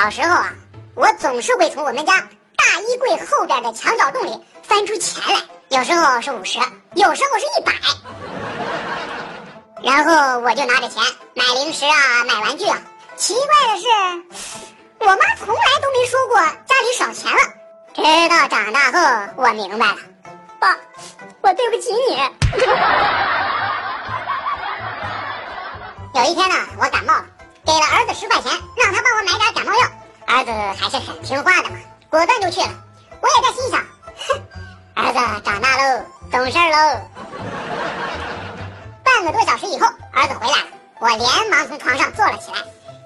小时候啊，我总是会从我们家大衣柜后边的墙角洞里翻出钱来，有时候是五十，有时候是一百。然后我就拿着钱买零食啊，买玩具啊。奇怪的是，我妈从来都没说过家里少钱了。直到长大后，我明白了，爸，我对不起你。有一天呢，我感冒了，给了儿子十块钱，让他帮我买点感冒药。儿子还是很听话的嘛，果断就去了。我也在心想，哼，儿子长大喽，懂事喽。半个多小时以后，儿子回来了，我连忙从床上坐了起来。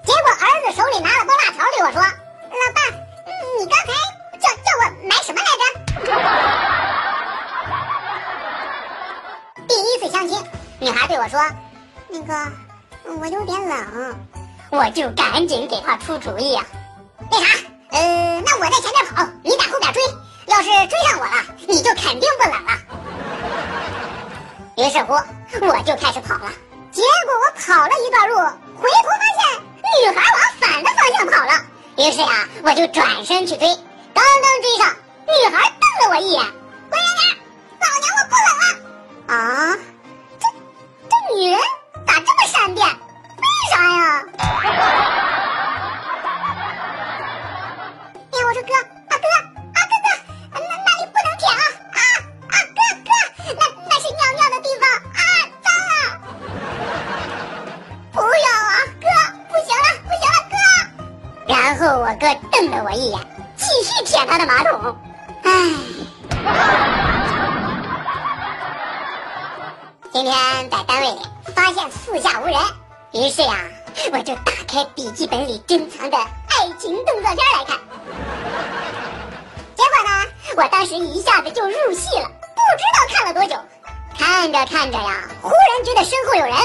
结果儿子手里拿了包辣条对我说：“老爸，你刚才叫叫我买什么来着？” 第一次相亲，女孩对我说：“那个，我有点冷。”我就赶紧给他出主意啊。那啥，呃，那我在前面跑，你在后边追。要是追上我了，你就肯定不冷了。于是乎，我就开始跑了。结果我跑了一段路，回头发现。女孩往反的方向跑了，于是呀，我就转身去追。刚刚追上，女孩瞪了我一眼：“滚远点，老娘我不冷了。”啊，这这女人咋这么善变？然后我哥瞪了我一眼，继续舔他的马桶。唉，今天在单位发现四下无人，于是呀，我就打开笔记本里珍藏的爱情动作片来看。结果呢，我当时一下子就入戏了，不知道看了多久。看着看着呀，忽然觉得身后有人，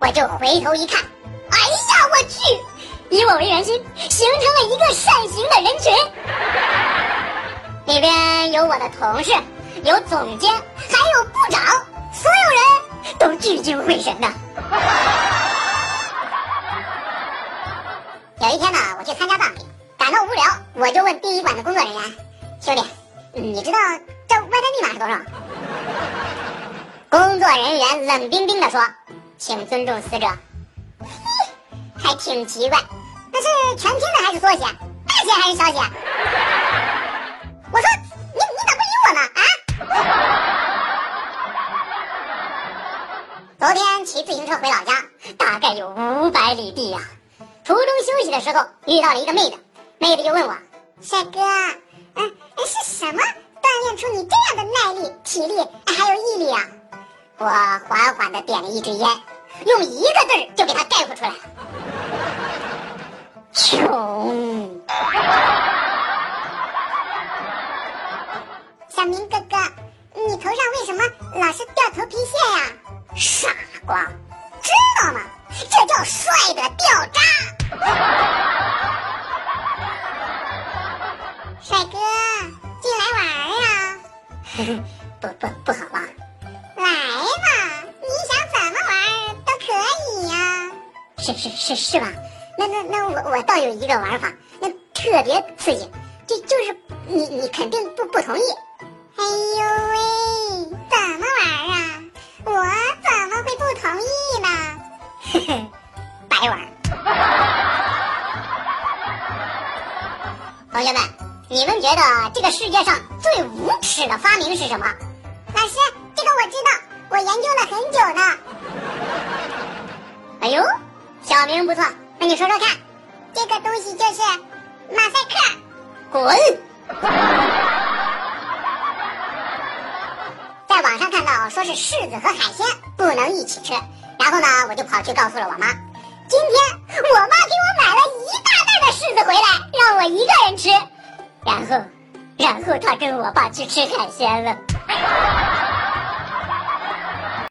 我就回头一看，哎呀，我去！以我为圆心，形成了一个扇形的人群。里边有我的同事，有总监，还有部长，所有人都聚精会神的。有一天呢，我去参加葬礼，感到无聊，我就问殡仪馆的工作人员：“兄弟，你知道这 WiFi 密码是多少？”工作人员冷冰冰的说：“请尊重死者。”还挺奇怪。那是全拼的还是缩写？大写还是小写？我说你你咋不理我呢？啊！昨天骑自行车回老家，大概有五百里地呀。途中休息的时候遇到了一个妹子，妹子就问我：“帅哥，嗯，是什么锻炼出你这样的耐力、体力还有毅力啊？”我缓缓的点了一支烟，用一个字就给他概括出来了。你头上为什么老是掉头皮屑呀？傻瓜，知道吗？这叫帅的掉渣。帅哥，进来玩呀？不不不好吧？来吧，你想怎么玩都可以呀。是是是是吧？那那那我我倒有一个玩法，那特别刺激，就就是你你肯定不不同意。哎呦喂，怎么玩啊？我怎么会不同意呢？嘿嘿，白玩。同学们，你们觉得这个世界上最无耻的发明是什么？老师，这个我知道，我研究了很久呢。哎呦，小明不错。那你说说看，这个东西就是马赛克。滚！在网上看到说是柿子和海鲜不能一起吃，然后呢，我就跑去告诉了我妈。今天我妈给我买了一大袋的柿子回来，让我一个人吃。然后，然后她跟我爸去吃海鲜了。